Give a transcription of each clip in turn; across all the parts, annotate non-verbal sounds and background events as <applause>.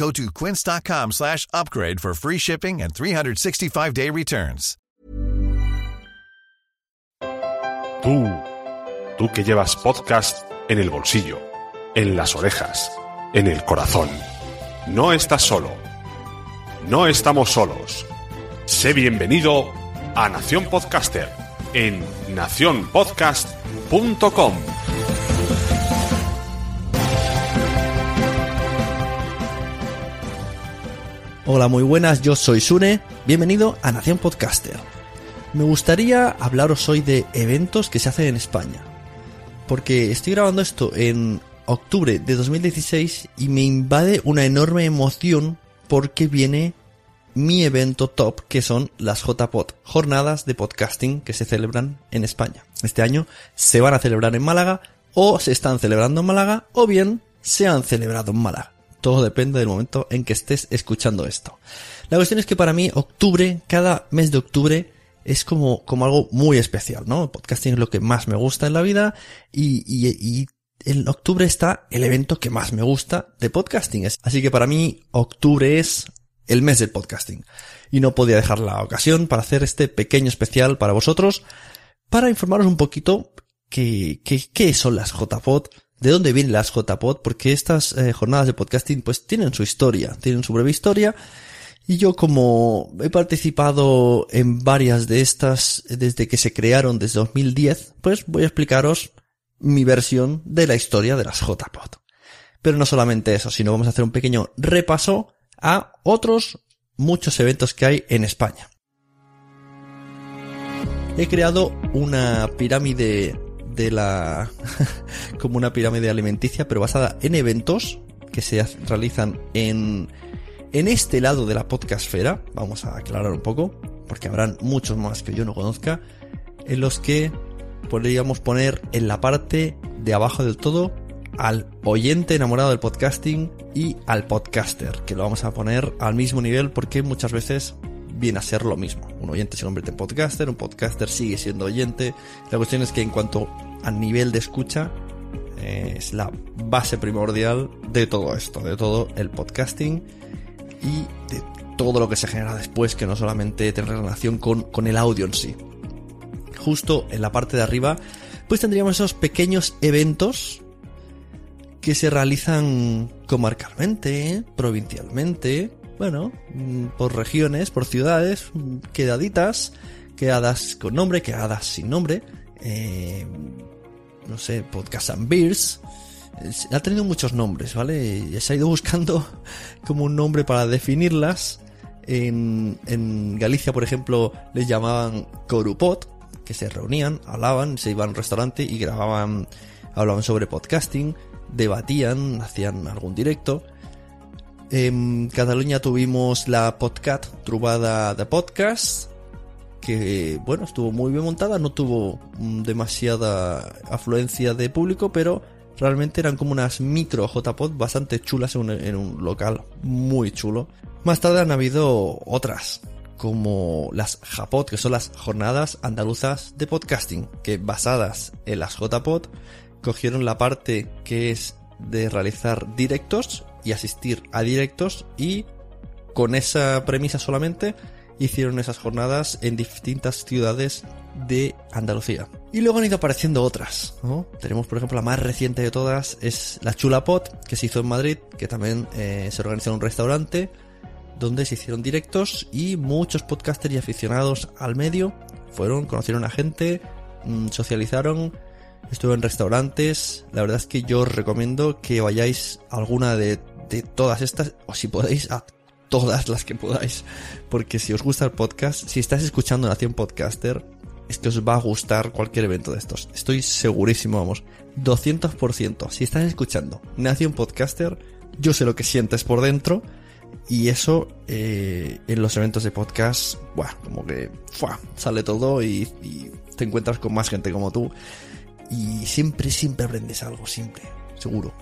Go to quince.com slash upgrade for free shipping and 365-day returns. Tú, tú que llevas podcast en el bolsillo, en las orejas, en el corazón. No estás solo. No estamos solos. Sé bienvenido a Nación Podcaster en nacionpodcast.com. Hola, muy buenas, yo soy Sune, bienvenido a Nación Podcaster. Me gustaría hablaros hoy de eventos que se hacen en España, porque estoy grabando esto en octubre de 2016 y me invade una enorme emoción porque viene mi evento top que son las JPod, jornadas de podcasting que se celebran en España. Este año se van a celebrar en Málaga o se están celebrando en Málaga o bien se han celebrado en Málaga. Todo depende del momento en que estés escuchando esto. La cuestión es que para mí octubre, cada mes de octubre, es como, como algo muy especial, ¿no? El podcasting es lo que más me gusta en la vida y, y, y en octubre está el evento que más me gusta de podcasting. Así que para mí octubre es el mes del podcasting. Y no podía dejar la ocasión para hacer este pequeño especial para vosotros, para informaros un poquito qué, qué son las JPod, de dónde vienen las JPod, porque estas eh, jornadas de podcasting pues tienen su historia, tienen su breve historia. Y yo como he participado en varias de estas desde que se crearon desde 2010, pues voy a explicaros mi versión de la historia de las JPod. Pero no solamente eso, sino vamos a hacer un pequeño repaso a otros muchos eventos que hay en España. He creado una pirámide de la <laughs> como una pirámide alimenticia pero basada en eventos que se realizan en en este lado de la podcastfera. Vamos a aclarar un poco porque habrán muchos más que yo no conozca en los que podríamos poner en la parte de abajo del todo al oyente enamorado del podcasting y al podcaster que lo vamos a poner al mismo nivel porque muchas veces viene a ser lo mismo. Un oyente se convierte en podcaster, un podcaster sigue siendo oyente. La cuestión es que en cuanto a nivel de escucha, eh, es la base primordial de todo esto, de todo el podcasting y de todo lo que se genera después, que no solamente tiene relación con, con el audio en sí. Justo en la parte de arriba, pues tendríamos esos pequeños eventos que se realizan comarcalmente, provincialmente, bueno, mm, por regiones, por ciudades, mm, quedaditas, quedadas con nombre, quedadas sin nombre, eh, no sé, podcast and beers, eh, ha tenido muchos nombres, ¿vale? Y se ha ido <laughs> buscando como un nombre para definirlas. En, Galicia, por ejemplo, les llamaban Corupot, que se reunían, hablaban, se iban a un restaurante y grababan, hablaban sobre podcasting, debatían, hacían algún directo. En Cataluña tuvimos la Podcat Trubada de Podcast, que bueno, estuvo muy bien montada, no tuvo mm, demasiada afluencia de público, pero realmente eran como unas micro JPod bastante chulas en un, en un local muy chulo. Más tarde han habido otras, como las JAPOD, que son las Jornadas Andaluzas de Podcasting, que basadas en las JPod, cogieron la parte que es de realizar directos y asistir a directos y con esa premisa solamente hicieron esas jornadas en distintas ciudades de Andalucía. Y luego han ido apareciendo otras. Tenemos, por ejemplo, la más reciente de todas es la Chula Pot, que se hizo en Madrid, que también eh, se organizó en un restaurante, donde se hicieron directos y muchos podcasters y aficionados al medio fueron, conocieron a gente, mm, socializaron, estuve en restaurantes. La verdad es que yo os recomiendo que vayáis a alguna de, de todas estas, o si podéis, a todas las que podáis. Porque si os gusta el podcast, si estás escuchando Nación Podcaster, es que os va a gustar cualquier evento de estos. Estoy segurísimo, vamos, 200%. Si estás escuchando Nación Podcaster, yo sé lo que sientes por dentro. Y eso eh, en los eventos de podcast, buah, como que ¡fua! sale todo y te encuentras con más gente como tú. Y siempre, siempre aprendes algo, siempre, seguro.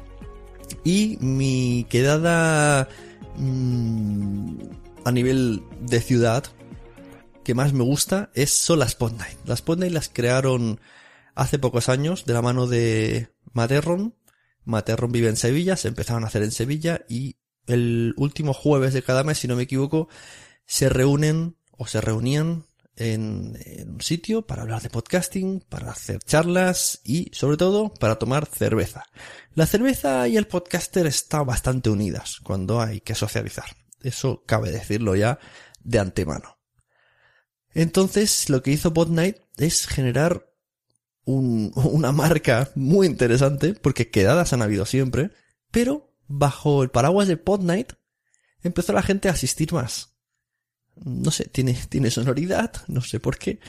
Y mi quedada mmm, a nivel de ciudad que más me gusta es, son las Podnight. Las Podnight las crearon hace pocos años de la mano de Materron. Materron vive en Sevilla, se empezaron a hacer en Sevilla y el último jueves de cada mes, si no me equivoco, se reúnen o se reunían en, un sitio para hablar de podcasting, para hacer charlas y sobre todo para tomar cerveza. La cerveza y el podcaster están bastante unidas cuando hay que socializar. Eso cabe decirlo ya de antemano. Entonces lo que hizo Podnight es generar un, <laughs> una marca muy interesante porque quedadas han habido siempre, pero bajo el paraguas de Podnight empezó la gente a asistir más no sé, tiene, tiene sonoridad, no sé por qué.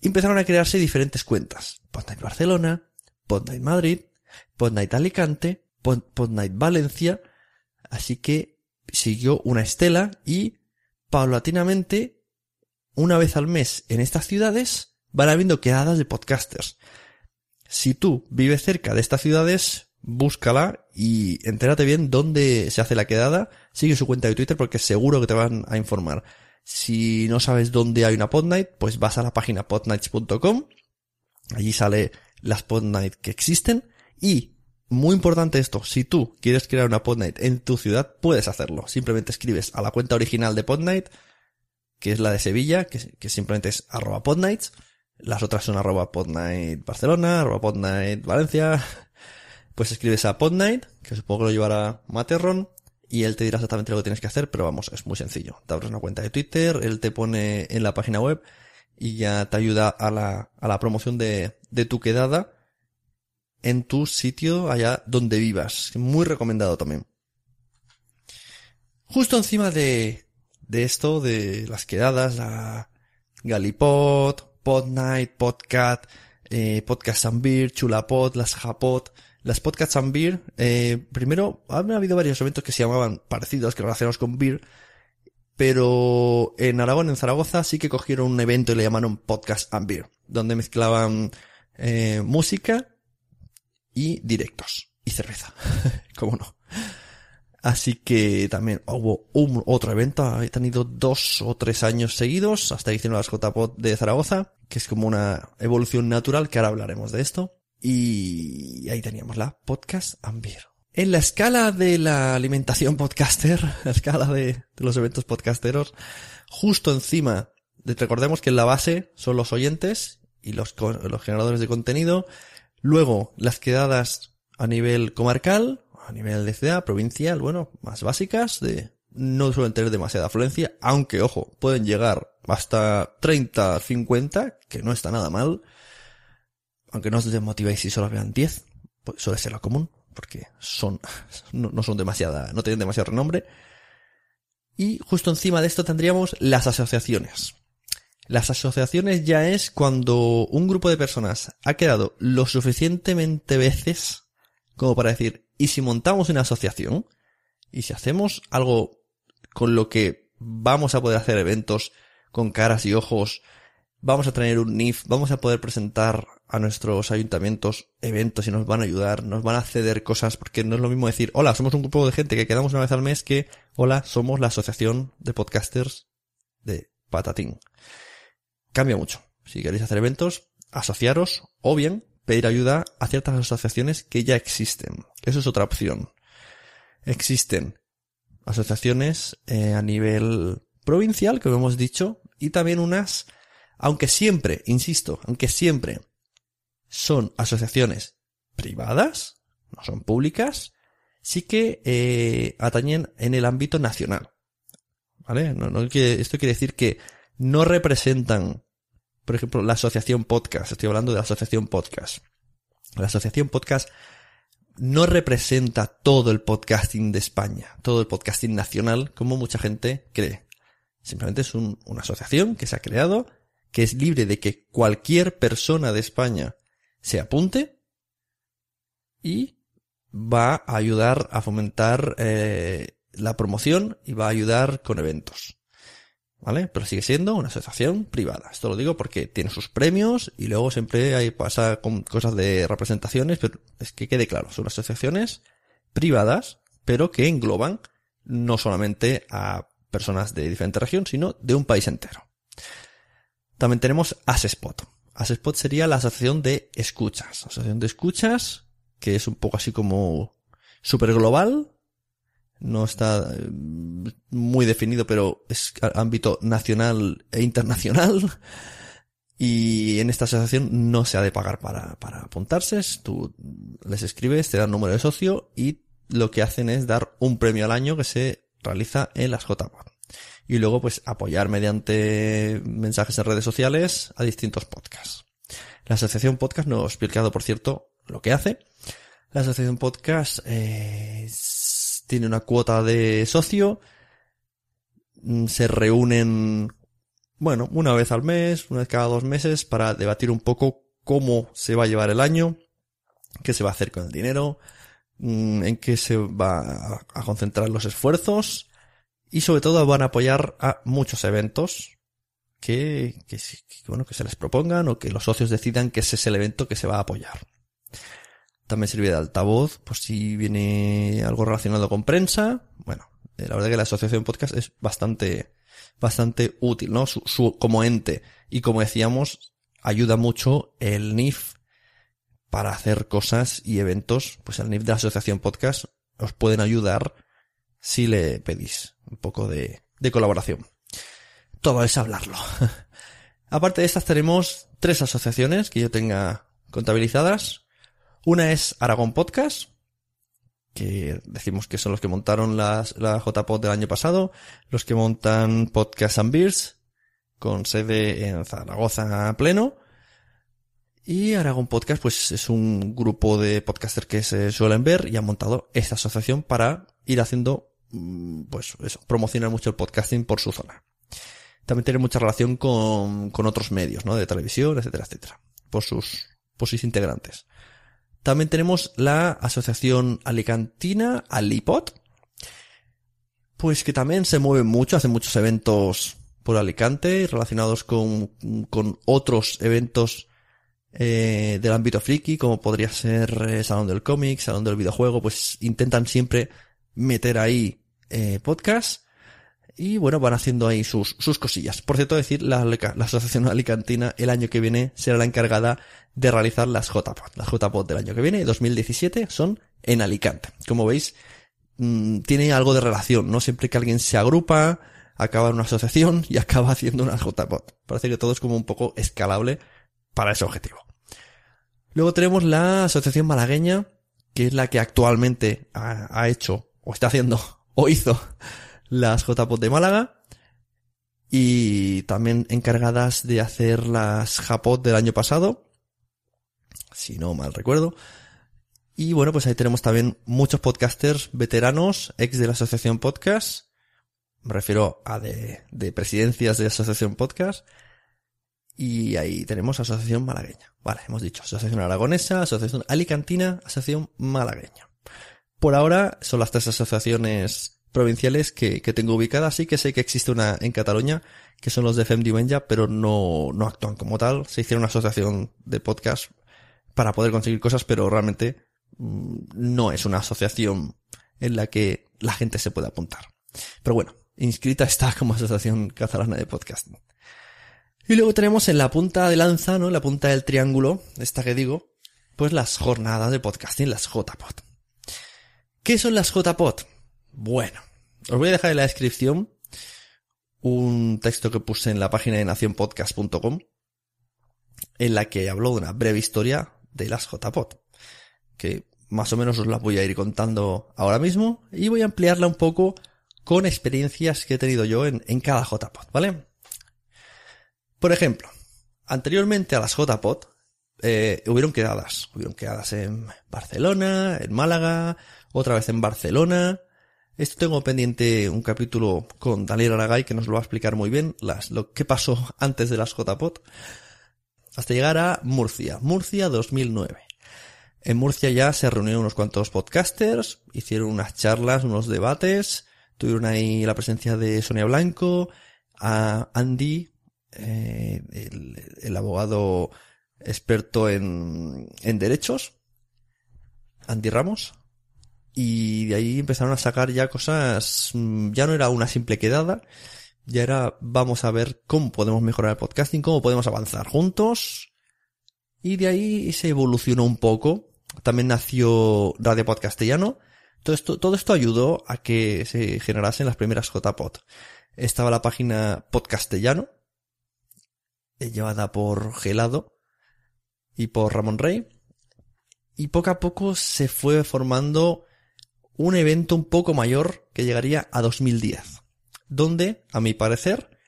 Empezaron a crearse diferentes cuentas. Podnight Barcelona, Podnight Madrid, Podnight Alicante, Podnight Valencia. Así que siguió una estela y paulatinamente, una vez al mes en estas ciudades, van habiendo quedadas de podcasters. Si tú vives cerca de estas ciudades, búscala y entérate bien dónde se hace la quedada. Sigue su cuenta de Twitter porque seguro que te van a informar. Si no sabes dónde hay una podnight, pues vas a la página podnights.com. Allí sale las podnight que existen. Y, muy importante esto, si tú quieres crear una podnight en tu ciudad, puedes hacerlo. Simplemente escribes a la cuenta original de podnight, que es la de Sevilla, que, que simplemente es arroba podnights. Las otras son arroba podnight Barcelona, arroba podnight Valencia. <laughs> Pues escribes a podnight, que supongo que lo llevará Materron, y él te dirá exactamente lo que tienes que hacer, pero vamos, es muy sencillo. Te abres una cuenta de Twitter, él te pone en la página web y ya te ayuda a la, a la promoción de, de tu quedada en tu sitio allá donde vivas. Muy recomendado también. Justo encima de, de esto, de las quedadas, la Galipod, Podnight, Podcat, eh, Podcast and Beer, Chulapod, las Japod, las podcasts and beer, eh, primero, han habido varios eventos que se llamaban parecidos, que relacionados con beer, pero en Aragón, en Zaragoza, sí que cogieron un evento y le llamaron Podcast and Beer, donde mezclaban eh, música y directos, y cerveza, <laughs> cómo no. Así que también hubo un otro evento, he tenido dos o tres años seguidos, hasta que hicieron las de Zaragoza, que es como una evolución natural, que ahora hablaremos de esto. Y ahí teníamos la podcast Ambir. En la escala de la alimentación podcaster, <laughs> la escala de, los eventos podcasteros, justo encima, de, recordemos que en la base son los oyentes y los, los generadores de contenido, luego las quedadas a nivel comarcal, a nivel de ciudad, provincial, bueno, más básicas, de, no suelen tener demasiada afluencia, aunque ojo, pueden llegar hasta 30, 50, que no está nada mal. Aunque no os desmotivéis si solo vean 10, pues suele ser lo común, porque son, <laughs> no, no son demasiada, no tienen demasiado renombre. Y justo encima de esto tendríamos las asociaciones. Las asociaciones ya es cuando un grupo de personas ha quedado lo suficientemente veces como para decir, ¿y si montamos una asociación? ¿Y si hacemos algo con lo que vamos a poder hacer eventos con caras y ojos? Vamos a tener un NIF, vamos a poder presentar a nuestros ayuntamientos eventos y nos van a ayudar, nos van a ceder cosas, porque no es lo mismo decir, hola, somos un grupo de gente que quedamos una vez al mes que, hola, somos la asociación de podcasters de Patatín. Cambia mucho. Si queréis hacer eventos, asociaros o bien pedir ayuda a ciertas asociaciones que ya existen. Eso es otra opción. Existen asociaciones eh, a nivel provincial, como hemos dicho, y también unas, aunque siempre, insisto, aunque siempre son asociaciones privadas, no son públicas, sí que eh, atañen en el ámbito nacional. ¿Vale? No, no, esto quiere decir que no representan por ejemplo, la asociación podcast, estoy hablando de la asociación podcast. La asociación podcast no representa todo el podcasting de España, todo el podcasting nacional, como mucha gente cree. Simplemente es una asociación que se ha creado, que es libre de que cualquier persona de España se apunte y va a ayudar a fomentar eh, la promoción y va a ayudar con eventos. ¿vale? Pero sigue siendo una asociación privada. Esto lo digo porque tiene sus premios y luego siempre hay, pasa con cosas de representaciones, pero es que quede claro, son asociaciones privadas, pero que engloban no solamente a personas de diferente región, sino de un país entero. También tenemos Asespot. Asespot sería la asociación de escuchas. Asociación de escuchas, que es un poco así como super global, no está eh, muy definido, pero es ámbito nacional e internacional. Y en esta asociación no se ha de pagar para, para apuntarse. Tú les escribes, te dan número de socio y lo que hacen es dar un premio al año que se realiza en las JPOD. Y luego pues apoyar mediante mensajes en redes sociales a distintos podcasts. La asociación podcast no he explicado, por cierto, lo que hace. La asociación podcast eh, tiene una cuota de socio, mm, se reúnen, bueno, una vez al mes, una vez cada dos meses para debatir un poco cómo se va a llevar el año, qué se va a hacer con el dinero, mm, en qué se va a concentrar los esfuerzos y sobre todo van a apoyar a muchos eventos que, bueno, que se les propongan o que los socios decidan que ese es el evento que se va a apoyar. También sirve de altavoz, por si viene algo relacionado con prensa. Bueno, eh, la verdad que la asociación podcast es bastante, bastante útil, ¿no? Su, como ente. Y como decíamos, ayuda mucho el NIF para hacer cosas y eventos. Pues el NIF de la asociación podcast os pueden ayudar si le pedís un poco de, de colaboración. Todo es hablarlo. <laughs> Aparte de estas tenemos tres asociaciones que yo tenga contabilizadas. Una es Aragón Podcast, que decimos que son los que montaron las, la JPod del año pasado, los que montan Podcast and Beers, con sede en Zaragoza pleno. Y Aragón Podcast, pues es un grupo de podcasters que se suelen ver y han montado esta asociación para ir haciendo, pues eso, promocionar mucho el podcasting por su zona. También tiene mucha relación con, con otros medios, ¿no? De televisión, etcétera, etcétera. Por sus, por sus integrantes. También tenemos la Asociación Alicantina, Alipot, pues que también se mueve mucho, hace muchos eventos por Alicante relacionados con, con otros eventos eh, del ámbito friki, como podría ser eh, Salón del Cómic, Salón del Videojuego, pues intentan siempre meter ahí eh, podcast y bueno, van haciendo ahí sus, sus cosillas. Por cierto, decir, la, la Asociación Alicantina el año que viene será la encargada de realizar las JPOD. Las JPOD del año que viene, 2017, son en Alicante. Como veis, mmm, tiene algo de relación, ¿no? Siempre que alguien se agrupa, acaba en una asociación y <laughs> acaba haciendo una JPOD. Parece que todo es como un poco escalable para ese objetivo. Luego tenemos la Asociación Malagueña, que es la que actualmente ha, ha hecho, o está haciendo, o hizo las JPOT de Málaga y también encargadas de hacer las JAPOT del año pasado, si no mal recuerdo. Y bueno, pues ahí tenemos también muchos podcasters veteranos, ex de la Asociación Podcast, me refiero a de, de presidencias de la Asociación Podcast, y ahí tenemos Asociación Malagueña. Vale, hemos dicho Asociación Aragonesa, Asociación Alicantina, Asociación Malagueña. Por ahora son las tres asociaciones provinciales que, que tengo ubicadas, sí que sé que existe una en Cataluña, que son los de FEMDIVENJA, pero no, no actúan como tal. Se hicieron una asociación de podcast para poder conseguir cosas, pero realmente mm, no es una asociación en la que la gente se puede apuntar. Pero bueno, inscrita está como Asociación Catalana de Podcast. Y luego tenemos en la punta de lanza, ¿no? En la punta del triángulo, esta que digo, pues las jornadas de podcasting, las JPod. ¿Qué son las JPod? Bueno, os voy a dejar en la descripción un texto que puse en la página de nacionpodcast.com en la que hablo de una breve historia de las JPod, que más o menos os la voy a ir contando ahora mismo y voy a ampliarla un poco con experiencias que he tenido yo en, cada JPod, ¿vale? Por ejemplo, anteriormente a las JPOT, eh, hubieron quedadas. Hubieron quedadas en Barcelona, en Málaga, otra vez en Barcelona. Esto tengo pendiente un capítulo con Daniel Aragay que nos lo va a explicar muy bien, las, lo que pasó <laughs> antes de las JPOT. Hasta llegar a Murcia. Murcia 2009. En Murcia ya se reunieron unos cuantos podcasters, hicieron unas charlas, unos debates, tuvieron ahí la presencia de Sonia Blanco, a Andy, eh, el, abogado experto en, en derechos, Andy Ramos, y de ahí empezaron a sacar ya cosas, mm, ya no era una simple quedada, ya era vamos a ver cómo podemos mejorar el podcasting, cómo podemos avanzar juntos, y de ahí se evolucionó un poco, también nació Radio Podcastellano, todo esto, todo esto ayudó a que se generasen las primeras JPod. Estaba la página Podcastellano, llevada por Gelado y por Ramón Rey. Y poco a poco se fue formando un evento un poco mayor que llegaría a 2010. Donde, a mi parecer,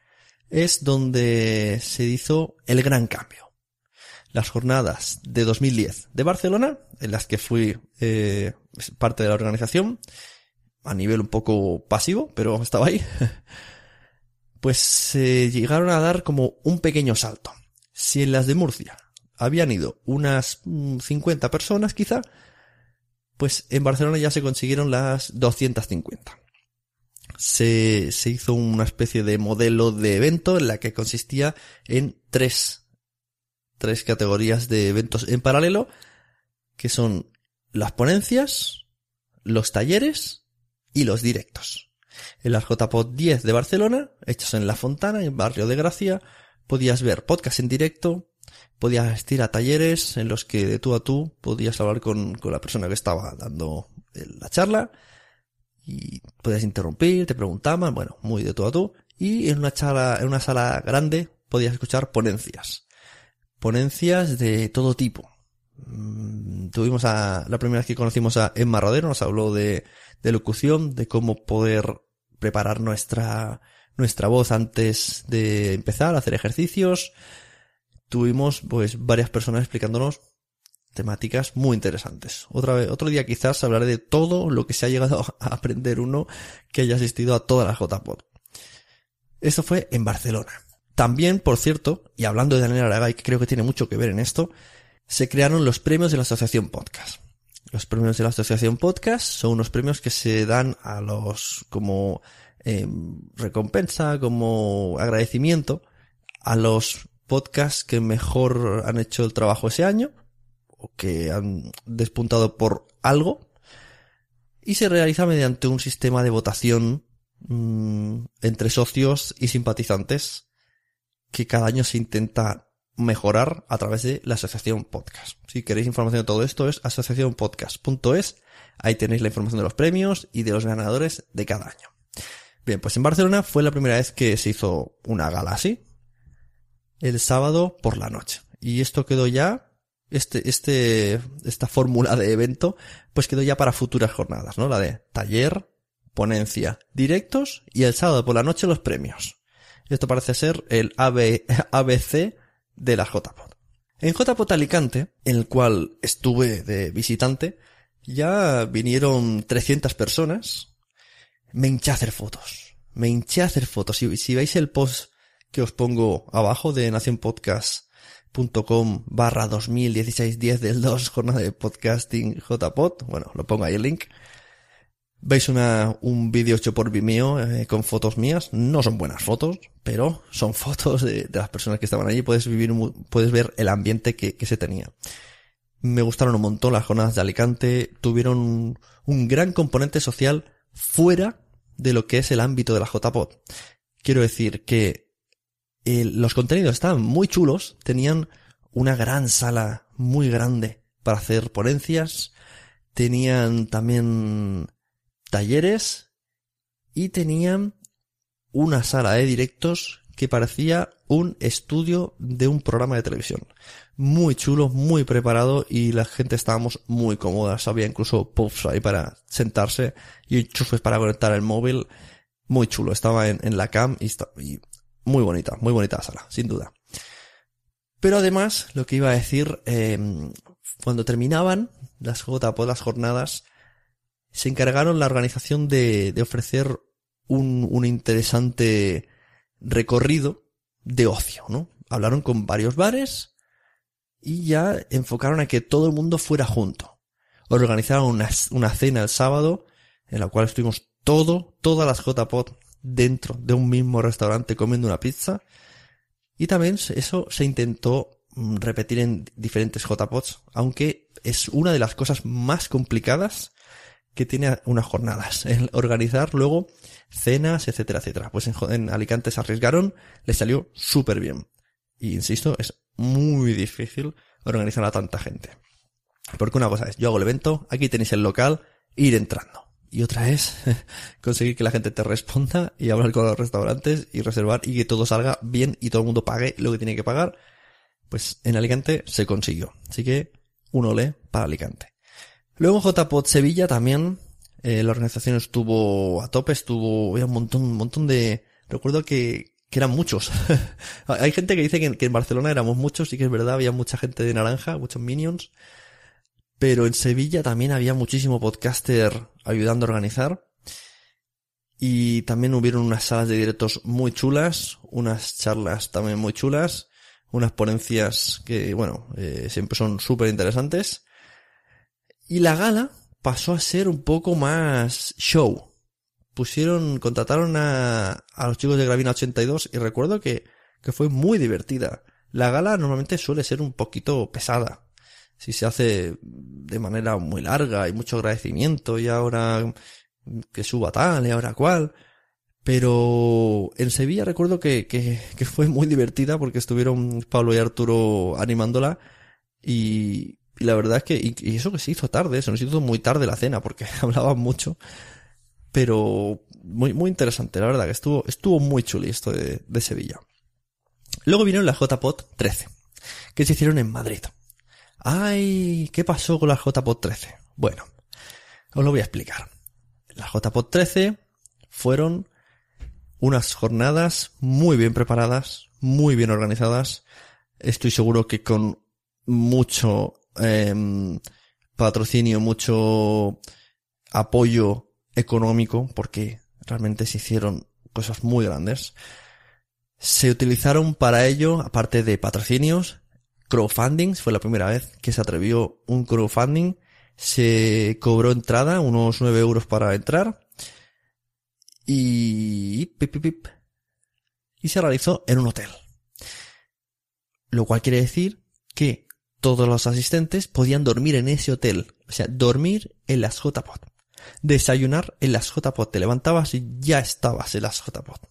es donde se hizo el gran cambio. Las jornadas de 2010 de Barcelona, en las que fui eh, parte de la organización, a nivel un poco pasivo, pero estaba ahí. <laughs> pues se llegaron a dar como un pequeño salto. Si en las de Murcia habían ido unas 50 mm, personas quizá, pues en Barcelona ya se consiguieron las 250. Se, se hizo una especie de modelo de evento en la que consistía en tres, tres categorías de eventos en paralelo, que son las ponencias, los talleres y los directos. En las JPod 10 de Barcelona, hechos en La Fontana, en Barrio de Gracia, podías ver podcast en directo, podías asistir a talleres en los que de tú a tú podías hablar con, con la persona que estaba dando la charla y podías interrumpir, te preguntaban, bueno, muy de tú a tú. Y en una charla, en una sala grande podías escuchar ponencias. Ponencias de todo tipo. Mm, tuvimos a, la primera vez que conocimos a Emma Rodero, nos habló de, de locución, de cómo poder preparar nuestra, nuestra voz antes de empezar a hacer ejercicios. Tuvimos pues varias personas explicándonos temáticas muy interesantes. Otra vez, otro día quizás hablaré de todo lo que se ha llegado <laughs> a aprender uno que haya asistido a todas las JPod. Esto fue en Barcelona. También, por cierto, y hablando de Daniel Aragay, que creo que tiene mucho que ver en esto, se crearon los premios de la Asociación Podcast. Los premios de la Asociación Podcast son unos premios que se dan a los como eh, recompensa, como agradecimiento a los podcasts que mejor han hecho el trabajo ese año o que han despuntado por algo y se realiza mediante un sistema de votación mmm, entre socios y simpatizantes que cada año se intenta mejorar a través de la Asociación Podcast. Si queréis información de todo esto es asociacionpodcast.es. Ahí tenéis la información de los premios y de los ganadores de cada año. Bien, pues en Barcelona fue la primera vez que se hizo una gala así. El sábado por la noche. Y esto quedó ya, este, este, esta fórmula de evento, pues quedó ya para futuras jornadas, ¿no? La de taller, ponencia, directos y el sábado por la noche los premios. Esto parece ser el ABC <laughs> de la JPOT. En JPOT Alicante, en el cual estuve de visitante, ya vinieron 300 personas. Me hinché a hacer fotos. Me hinché a hacer fotos. Si, si veis el post que os pongo abajo de nacionpodcast.com barra 2016 10 del 2 jornada de podcasting JPOT, bueno, lo pongo ahí el link, Veis una, un vídeo hecho por Vimeo eh, con fotos mías. No son buenas fotos, pero son <laughs> fotos de, de, las personas que estaban allí. Puedes vivir, puedes ver el ambiente que, que, se tenía. Me gustaron un montón las jornadas de Alicante. Tuvieron un, gran componente social fuera de lo que es el ámbito de la JPOT. Quiero decir que los contenidos estaban muy chulos. Tenían una gran sala muy grande para hacer ponencias. Tenían también talleres y tenían una sala de directos que parecía un estudio de un programa de televisión. Muy chulo, muy preparado y la gente estábamos muy cómodas. Había incluso puffs ahí para sentarse y enchufes para conectar el móvil. Muy chulo. Estaba en, la cam y, y muy bonita, muy bonita la sala, sin duda. Pero además, lo que iba a decir, eh, cuando terminaban las JPO, las jornadas, se encargaron la organización de, ofrecer un, interesante recorrido de ocio, ¿no? Hablaron con varios bares y ya enfocaron a que todo el mundo fuera junto. Organizaron una, cena el sábado en la cual estuvimos todo, todas las JPOT dentro de un mismo restaurante comiendo una pizza. Y también eso se intentó mm, repetir en diferentes JPOTs, aunque es una de las cosas más complicadas que tiene unas jornadas, <laughs> el organizar luego cenas, etcétera, etcétera. Pues en, en Alicante se arriesgaron, les salió súper bien. Y insisto, es muy difícil organizar a tanta gente. Porque una cosa es, yo hago el evento, aquí tenéis el local, ir entrando. Y otra es <laughs> conseguir que la gente te responda y hablar con los restaurantes y reservar y que todo salga bien y todo el mundo pague lo que tiene que pagar. Pues en Alicante se consiguió. Así que un olé para Alicante. Luego en JPOT Sevilla también eh, la organización estuvo a tope, estuvo, había un montón, un montón de, recuerdo que, que eran muchos. <laughs> Hay gente que dice que, que, en Barcelona éramos muchos, sí que es verdad, había mucha gente de naranja, muchos minions. Pero en Sevilla también había muchísimo podcaster ayudando a organizar. Y también hubieron unas salas de directos muy chulas, unas charlas también muy chulas, unas ponencias que, bueno, eh, siempre son súper interesantes. Y la gala pasó a ser un poco más show. Pusieron, contrataron a, a los chicos de Gravina 82 y recuerdo que, que fue muy divertida. La gala normalmente suele ser un poquito pesada. Si se hace de manera muy larga y mucho agradecimiento y ahora que suba tal y ahora cual. Pero en Sevilla recuerdo que, que, fue muy divertida porque estuvieron Pablo y Arturo animándola y, y la verdad es que, y eso que se hizo tarde, se nos hizo muy tarde la cena porque <laughs> hablaban mucho. Pero muy, muy interesante, la verdad que estuvo, estuvo muy chuli esto de, de Sevilla. Luego vinieron las JPOT 13, que se hicieron en Madrid. Ay, ¿qué pasó con las JPOT 13? Bueno, os lo voy a explicar. Las JPOT 13 fueron unas jornadas muy bien preparadas, muy bien organizadas. Estoy seguro que con mucho eh, patrocinio, mucho apoyo económico, porque realmente se hicieron cosas muy grandes. Se utilizaron para ello, aparte de patrocinios, crowdfundings, fue la primera vez que se atrevió un crowdfunding, se cobró entrada, unos 9 euros para entrar, y, pip, pip, pip, y se realizó en un hotel. Lo cual quiere decir que todos los asistentes podían dormir en ese hotel. O sea, dormir en las JPOT. Desayunar en las JPOT. Te levantabas y ya estabas en las JPOT.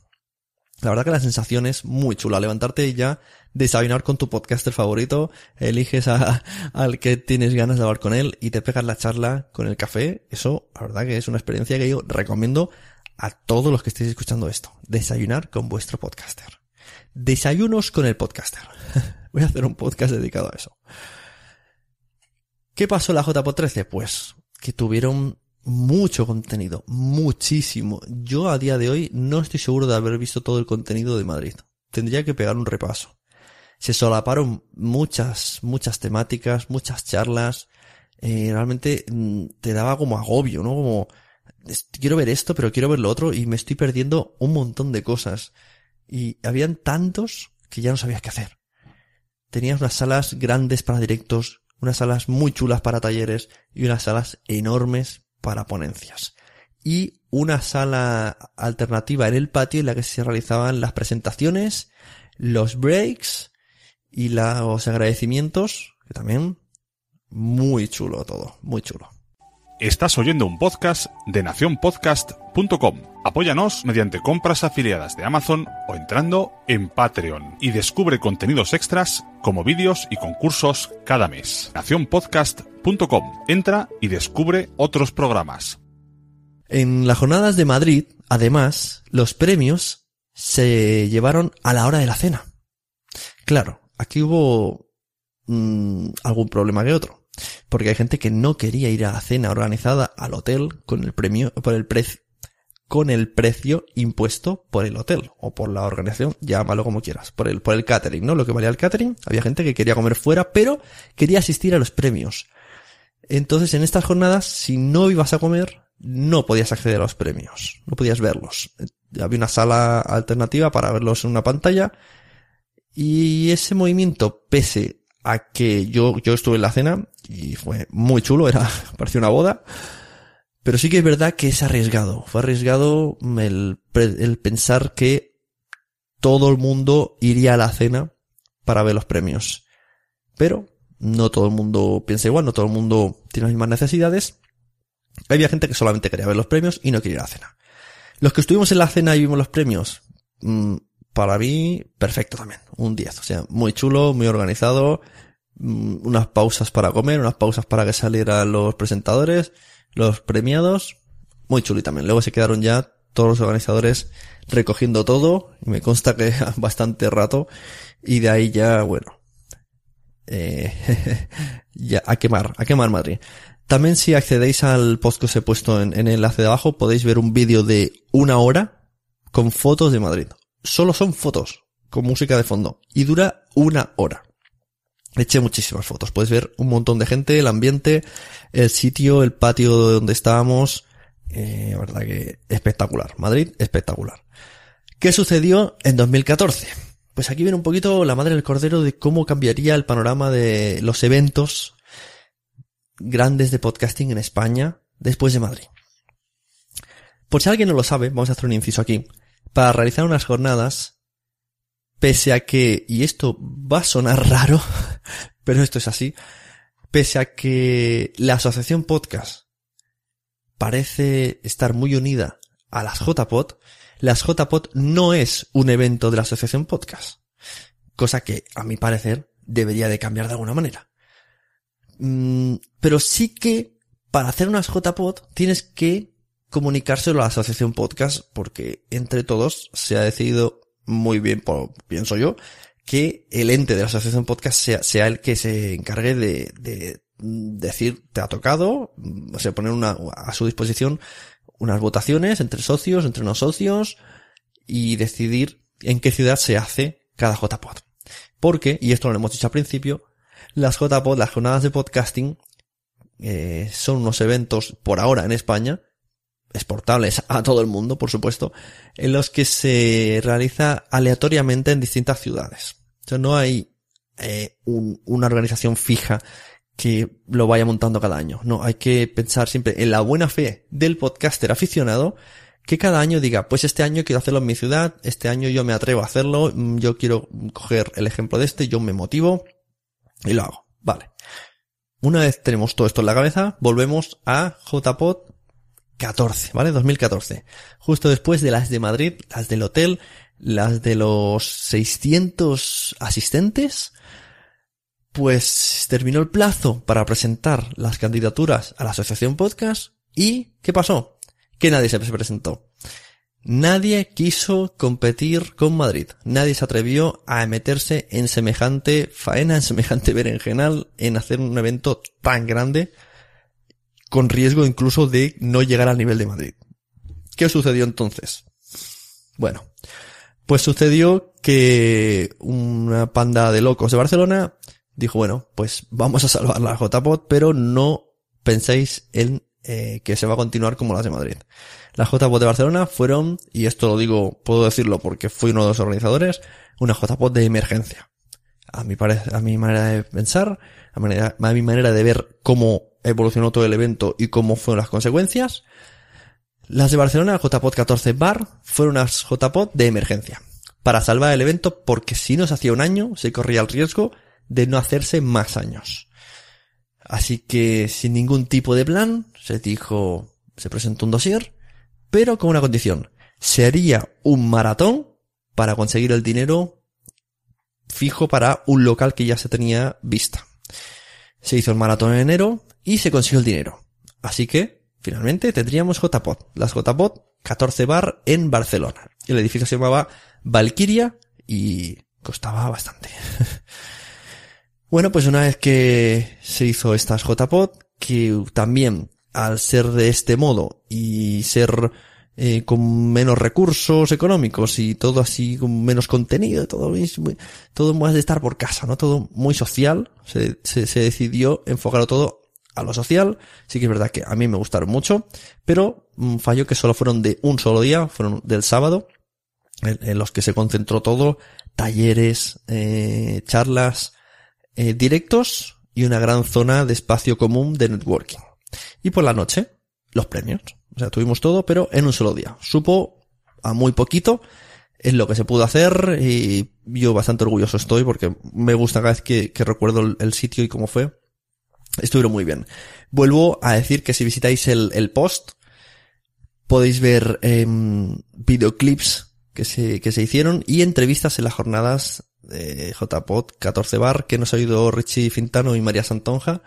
La verdad que la sensación es muy chula. Levantarte y ya desayunar con tu podcaster favorito, eliges a, al que tienes ganas de hablar con él y te pegas la charla con el café. Eso, la verdad que es una experiencia que yo recomiendo a todos los que estéis escuchando esto. Desayunar con vuestro podcaster. Desayunos con el podcaster. <laughs> Voy a hacer un podcast dedicado a eso. ¿Qué pasó en la JPO 13? Pues que tuvieron mucho contenido, muchísimo. Yo a día de hoy no estoy seguro de haber visto todo el contenido de Madrid. Tendría que pegar un repaso. Se solaparon muchas, muchas temáticas, muchas charlas. Eh, realmente mm, te daba como agobio, ¿no? Como, quiero ver esto, pero quiero ver lo otro y me estoy perdiendo un montón de cosas. Y habían tantos que ya no sabías qué hacer. Tenías unas salas grandes para directos, unas salas muy chulas para talleres y unas salas enormes para ponencias. Y una sala alternativa en el patio en la que se realizaban las presentaciones, los breaks y los agradecimientos, que también muy chulo todo, muy chulo. Estás oyendo un podcast de nacionpodcast.com. Apóyanos mediante compras afiliadas de Amazon o entrando en Patreon y descubre contenidos extras como vídeos y concursos cada mes. nacionpodcast.com. Entra y descubre otros programas. En las jornadas de Madrid, además, los premios se llevaron a la hora de la cena. Claro, aquí hubo mm, algún problema que otro porque hay gente que no quería ir a la cena organizada al hotel con el premio, por el precio, con el precio impuesto por el hotel o por la organización, llámalo como quieras, por el, por el catering, ¿no? Lo que valía el catering, había gente que quería comer fuera, pero quería asistir a los premios. Entonces, en estas jornadas, si no ibas a comer, no podías acceder a los premios, no podías verlos. Había una sala alternativa para verlos en una pantalla y ese movimiento, pese a que yo, yo estuve en la cena y fue muy chulo, era, <laughs> parecía una boda. Pero sí que es verdad que es arriesgado. Fue arriesgado el, el pensar que todo el mundo iría a la cena para ver los premios. Pero no todo el mundo piensa igual, no todo el mundo tiene las mismas necesidades. Había gente que solamente quería ver los premios y no quería ir a la cena. Los que estuvimos en la cena y vimos los premios, mm, para mí, perfecto también. Un 10. O sea, muy chulo, muy organizado. Mm, unas pausas para comer, unas pausas para que salieran los presentadores, los premiados. Muy chulo y también. Luego se quedaron ya todos los organizadores recogiendo todo. Y me consta que <laughs> bastante rato. Y de ahí ya, bueno. Eh, <laughs> ya, a quemar, a quemar Madrid. También si accedéis al post que os he puesto en, en el enlace de abajo, podéis ver un vídeo de una hora con fotos de Madrid solo son fotos, con música de fondo. Y dura una hora. Eché muchísimas fotos. Puedes ver un montón de gente, el ambiente, el sitio, el patio donde estábamos. Eh, verdad que espectacular. Madrid, espectacular. ¿Qué sucedió en 2014? Pues aquí viene un poquito la madre del cordero de cómo cambiaría el panorama de los eventos grandes de podcasting en España después de Madrid. Por si alguien no lo sabe, vamos a hacer un inciso aquí para realizar unas jornadas, pese a que, y esto va a sonar <laughs> raro, pero esto es así, pese a que la asociación podcast parece estar muy unida a las JPod, las JPod no es un evento de la asociación podcast. Cosa que, a mi parecer, debería de cambiar de alguna manera. Mm, pero sí que, para hacer unas JPod, tienes que comunicárselo a la asociación podcast porque entre todos se ha decidido muy bien, pienso yo, que el ente de la asociación podcast sea, sea el que se encargue de, de decir, te ha tocado, o sea, poner una, a su disposición unas votaciones entre socios, entre no socios, y decidir en qué ciudad se hace cada JPod. Porque, y esto lo hemos dicho al principio, las JPod, las jornadas de podcasting, eh, son unos eventos por ahora en España exportables a todo el mundo, por supuesto, en los que se realiza aleatoriamente en distintas ciudades. O sea, no hay eh, una organización fija que lo vaya montando cada año. No, hay que pensar siempre en la buena fe del podcaster aficionado que cada año diga, pues este año quiero hacerlo en mi ciudad, este año yo me atrevo a hacerlo, mm, yo quiero coger el ejemplo de este, yo me motivo y lo hago. Vale. Una vez tenemos todo esto en la cabeza, volvemos a JPod 14, ¿vale? 2014. Justo después de las de Madrid, las del hotel, las de los 600 asistentes, pues terminó el plazo para presentar las candidaturas a la asociación podcast y ¿qué pasó? Que nadie se presentó. Nadie quiso competir con Madrid. Nadie se atrevió a meterse en semejante faena, en semejante berenjenal, en hacer un evento tan grande con riesgo incluso de no llegar al nivel de Madrid. ¿Qué sucedió entonces? Bueno, pues sucedió que una panda de locos de Barcelona dijo, bueno, pues vamos a salvar la JPOT, pero no penséis en eh, que se va a continuar como las de Madrid. Las JPOT de Barcelona fueron, y esto lo digo, puedo decirlo porque fui uno de los organizadores, una JPOT de emergencia. A mi, a mi manera de pensar, a mi manera de ver cómo evolucionó todo el evento y cómo fueron las consecuencias, las de Barcelona, JPOT 14 Bar, fueron unas JPOT de emergencia. Para salvar el evento porque si no se hacía un año, se corría el riesgo de no hacerse más años. Así que sin ningún tipo de plan, se dijo, se presentó un dossier, pero con una condición. Se haría un maratón para conseguir el dinero fijo para un local que ya se tenía vista. Se hizo el maratón en enero y se consiguió el dinero. Así que, finalmente, tendríamos JPOT. Las JPOT 14 bar en Barcelona. El edificio se llamaba Valkyria y costaba bastante. <laughs> Bueno, pues una vez que se hizo estas JPOT, que también al ser de este modo y ser eh, con menos recursos económicos y todo así con menos contenido, todo, todo más de estar por casa, ¿no? Todo muy social, se, se, decidió enfocarlo todo a lo social. Sí que es verdad que a mí me gustaron mucho, pero mm, falló que solo fueron de un solo día, fueron del sábado, en, los que se concentró todo, talleres, eh, charlas, eh, directos y una gran zona de espacio común de networking. Y por la noche, los premios. O sea, tuvimos todo, pero en un solo día. Supo a muy poquito, es lo que se pudo hacer y yo bastante orgulloso estoy porque me gusta cada vez que, recuerdo el, sitio y cómo fue. Estuvieron muy bien. Vuelvo a decir que si visitáis el, post, podéis ver em, videoclips que se, que se hicieron y entrevistas en las jornadas de JPod 14 bar que nos oído Richie Fintano y María Santonja.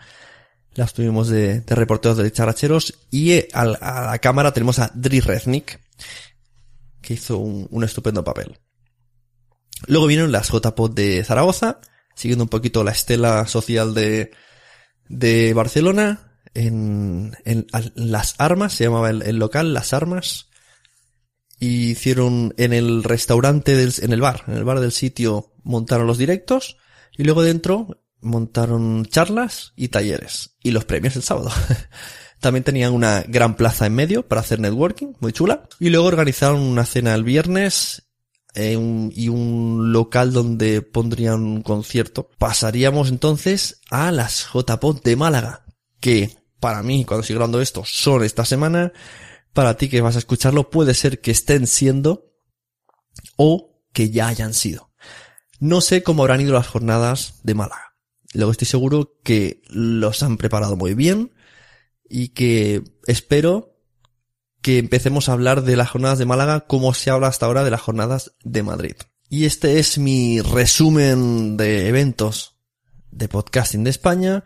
Las tuvimos de, de reporteros de characheros y eh, a, la cámara tenemos a Dri Reznik que hizo un, estupendo papel. Luego vinieron las JPod de Zaragoza, siguiendo un poquito la estela social de, de Barcelona, en, en, Las Armas, se llamaba el, el local, Las Armas, y hicieron en el restaurante del, en el bar, en el bar del sitio, montaron los directos y luego dentro montaron charlas y talleres y los premios el sábado. <laughs> También tenían una gran plaza en medio para hacer networking, muy chula. Y luego organizaron una cena el viernes eh, y un local donde pondrían un concierto. Pasaríamos entonces a las JPOT de Málaga, que para mí, cuando estoy grabando esto, son esta semana. Para ti que vas a escucharlo, puede ser que estén siendo o que ya hayan sido. No sé cómo habrán ido las jornadas de Málaga. Luego estoy seguro que los han preparado muy bien y que espero que empecemos a hablar de las jornadas de Málaga como se habla hasta ahora de las jornadas de Madrid. Y este es mi resumen de eventos de podcasting de España.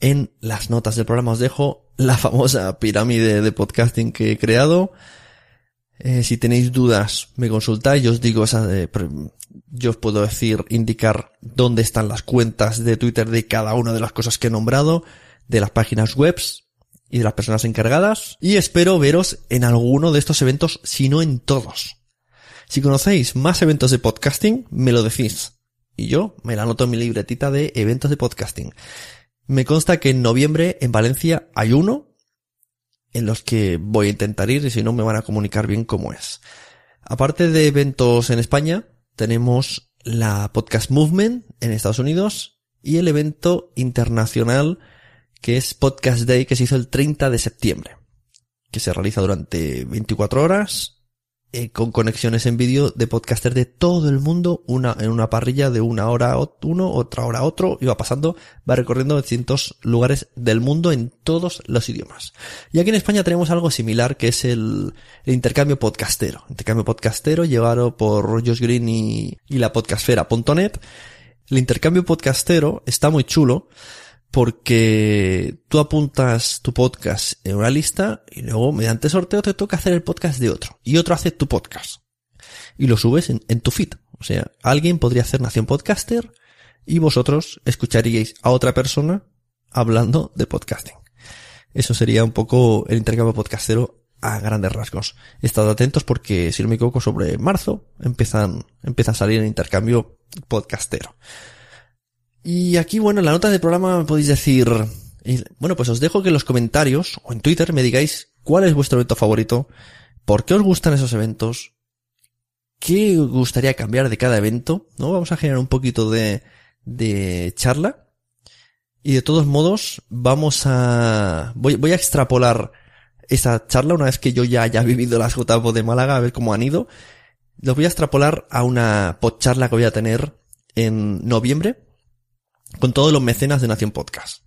En las notas del programa os dejo la <laughs> famosa pirámide de podcasting que he creado. Eh, si tenéis dudas, me consultáis, yo os digo esa de, yo os puedo decir, indicar dónde están las cuentas de Twitter de cada una de las cosas que he nombrado, de las páginas webs y de las personas encargadas. Y espero veros en alguno de estos eventos, si no en todos. Si conocéis más eventos de podcasting, me lo decís. Y yo me la anoto en mi libretita de eventos de podcasting. Me consta que en noviembre en Valencia hay uno en los que voy a intentar ir y si no me van a comunicar bien cómo es. Aparte de eventos en España, tenemos la Podcast Movement en Estados Unidos y el evento internacional que es Podcast Day que se hizo el 30 de septiembre, que se realiza durante 24 horas eh, con conexiones en vídeo de podcasters de todo el mundo, una en una parrilla de una hora a uno, otra hora a otro, y va pasando, va recorriendo distintos lugares del mundo en todos los idiomas. Y aquí en España tenemos algo similar que es el, intercambio podcastero. Intercambio podcastero llevado por Josh Green y, y la podcastfera.net. El intercambio podcastero está muy chulo porque tú apuntas tu podcast en una lista y luego mediante sorteo te toca hacer el podcast de otro y otro hace tu podcast y lo subes en, tu feed. O sea, alguien podría hacer Nación Podcaster y vosotros escucharíais a otra persona hablando de podcasting. Eso sería un poco el intercambio podcastero a grandes rasgos. Estad atentos porque, si no me equivoco, sobre marzo empiezan, empieza a salir el intercambio podcastero. Y aquí, bueno, en la nota del programa me podéis decir, bueno, pues os dejo que en los comentarios o en Twitter me digáis cuál es vuestro evento favorito, por qué os gustan esos eventos, qué gustaría cambiar de cada evento, ¿no? Vamos a generar un poquito de, de charla. Y de todos modos, vamos a, voy, a extrapolar esa charla una vez que yo ya haya <laughs> vivido las JPO de Málaga, a ver cómo han ido. Los voy a extrapolar a una podcharla que voy a tener en noviembre con todos los mecenas de Nación Podcast.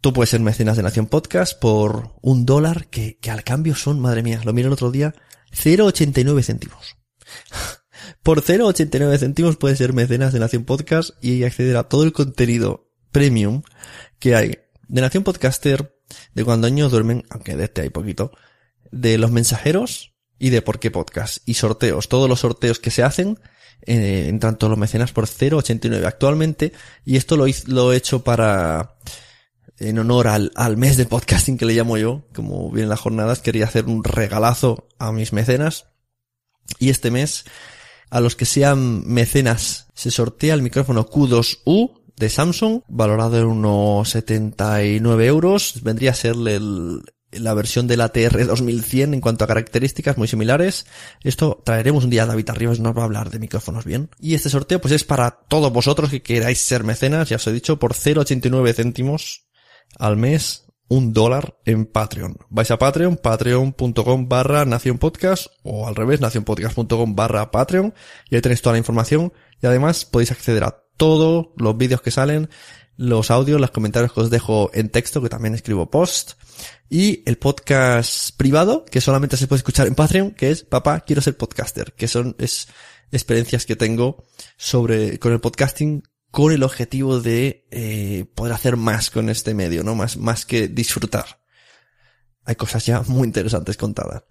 Tú puedes ser mecenas de Nación Podcast por un dólar que, que al cambio son, madre mía, lo miré el otro día, 0,89 céntimos. <laughs> por 0,89 céntimos puedes ser mecenas de Nación Podcast y acceder a todo el contenido premium que hay de Nación Podcaster, de cuando años duermen, aunque de este hay poquito, de los mensajeros y de por qué podcast y sorteos, todos los sorteos que se hacen eh, entran todos los mecenas por 0,89 actualmente y esto lo, lo he hecho para en honor al, al mes de podcasting que le llamo yo, como vienen las jornadas, quería hacer un regalazo a mis mecenas y este mes a los que sean mecenas se sortea el micrófono Q2U de Samsung, valorado en unos 79 euros. Vendría a ser el, la versión del ATR 2100 en cuanto a características muy similares. Esto traeremos un día a David Arribas, nos va a hablar de micrófonos bien. Y este sorteo pues es para todos vosotros que queráis ser mecenas, ya os he dicho, por 0,89 céntimos al mes, un dólar en Patreon. Vais a Patreon, patreon.com barra Nación Podcast o al revés, nacionpodcast.com barra Patreon y ahí tenéis toda la información y además podéis acceder a todos los vídeos que salen, los audios, los comentarios que os dejo en texto, que también escribo post, y el podcast privado, que solamente se puede escuchar en Patreon, que es Papá, quiero ser podcaster, que son, es experiencias que tengo sobre, con el podcasting, con el objetivo de, eh, poder hacer más con este medio, ¿no? Más, más que disfrutar. Hay cosas ya muy interesantes contadas.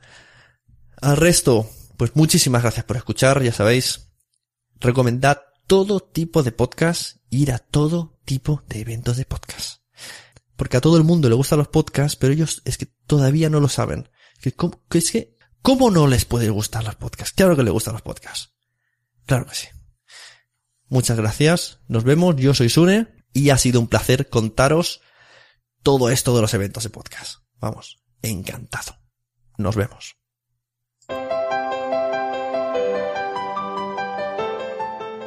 Al resto, pues muchísimas gracias por escuchar, ya sabéis, recomendad todo tipo de podcast, ir a todo tipo de eventos de podcast. Porque a todo el mundo le gustan los podcasts, pero ellos es que todavía no lo saben. Que, es que, ¿cómo no les puede gustar los podcasts? Claro que les gustan los podcasts. Claro que sí. Muchas gracias. Nos vemos. Yo soy Sune y ha sido un placer contaros todo esto de los eventos de podcast. Vamos, encantado. Nos vemos.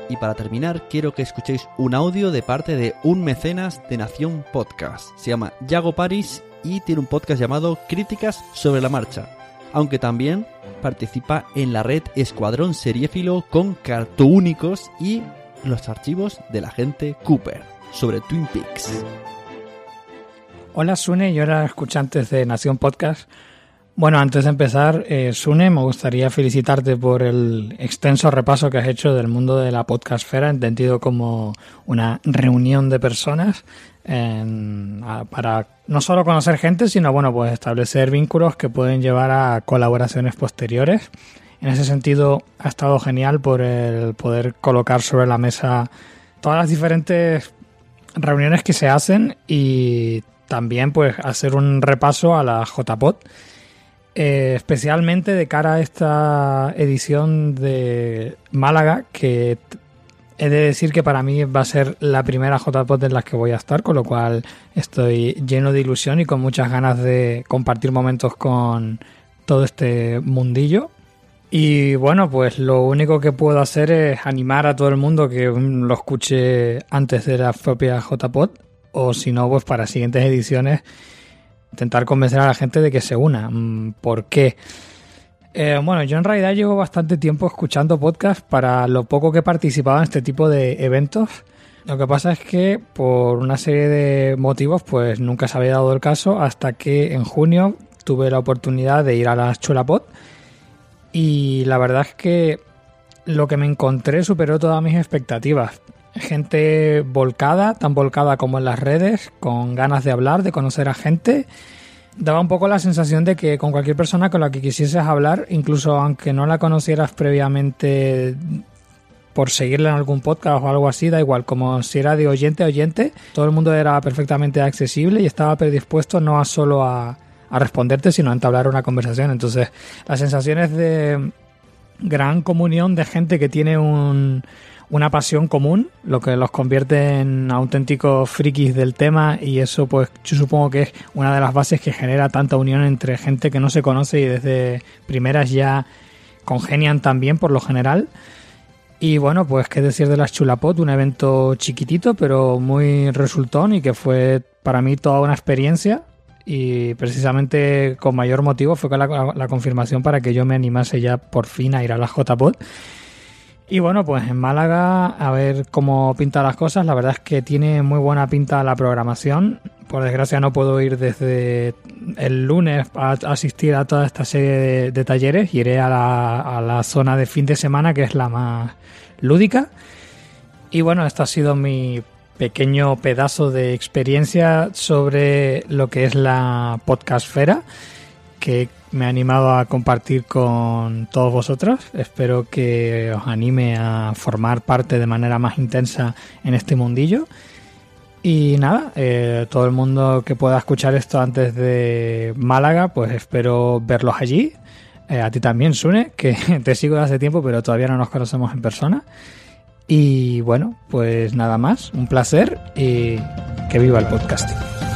Y para terminar, quiero que escuchéis un audio de parte de un mecenas de Nación Podcast. Se llama Yago Paris y tiene un podcast llamado Críticas sobre la Marcha. Aunque también participa en la red Escuadrón Seriéfilo con cartúnicos y los archivos de la gente Cooper sobre Twin Peaks. Hola Sune y hola escuchantes de Nación Podcast. Bueno, antes de empezar, eh, Sune, me gustaría felicitarte por el extenso repaso que has hecho del mundo de la podcastfera, entendido como una reunión de personas para no solo conocer gente, sino bueno, pues establecer vínculos que pueden llevar a colaboraciones posteriores. En ese sentido, ha estado genial por el poder colocar sobre la mesa todas las diferentes reuniones que se hacen y también pues hacer un repaso a la JPod eh, especialmente de cara a esta edición de Málaga, que he de decir que para mí va a ser la primera JPOT en la que voy a estar, con lo cual estoy lleno de ilusión y con muchas ganas de compartir momentos con todo este mundillo. Y bueno, pues lo único que puedo hacer es animar a todo el mundo que lo escuche antes de la propia JPOT, o si no, pues para siguientes ediciones intentar convencer a la gente de que se una. Mm, ¿Por qué? Eh, bueno, yo en realidad llevo bastante tiempo escuchando podcasts para lo poco que he participado en este tipo de eventos. Lo que pasa es que por una serie de motivos pues nunca se había dado el caso hasta que en junio tuve la oportunidad de ir a las Chulapod y la verdad es que lo que me encontré superó todas mis expectativas. Gente volcada, tan volcada como en las redes, con ganas de hablar, de conocer a gente. Daba un poco la sensación de que con cualquier persona con la que quisieses hablar, incluso aunque no la conocieras previamente por seguirle en algún podcast o algo así, da igual, como si era de oyente a oyente, todo el mundo era perfectamente accesible y estaba predispuesto no a solo a, a responderte, sino a entablar una conversación. Entonces, las sensaciones de gran comunión de gente que tiene un, una pasión común, lo que los convierte en auténticos frikis del tema y eso pues yo supongo que es una de las bases que genera tanta unión entre gente que no se conoce y desde primeras ya congenian también por lo general. Y bueno, pues qué decir de las Chulapot, un evento chiquitito pero muy resultón y que fue para mí toda una experiencia y precisamente con mayor motivo fue la, la confirmación para que yo me animase ya por fin a ir a la JPod. Y bueno, pues en Málaga, a ver cómo pinta las cosas. La verdad es que tiene muy buena pinta la programación. Por desgracia no puedo ir desde el lunes a asistir a toda esta serie de, talleres. Iré a la, a la zona de fin de semana, que es la más lúdica. Y bueno, esto ha sido mi pequeño pedazo de experiencia sobre lo que es la podcastfera que me ha animado a compartir con todos vosotros. Espero que os anime a formar parte de manera más intensa en este mundillo. Y nada, eh, todo el mundo que pueda escuchar esto antes de Málaga, pues espero verlos allí. Eh, a ti también, Sune, <laughs> que te sigo desde hace tiempo, pero todavía no nos conocemos en persona. Y bueno, pues nada más, un placer y que viva el podcasting.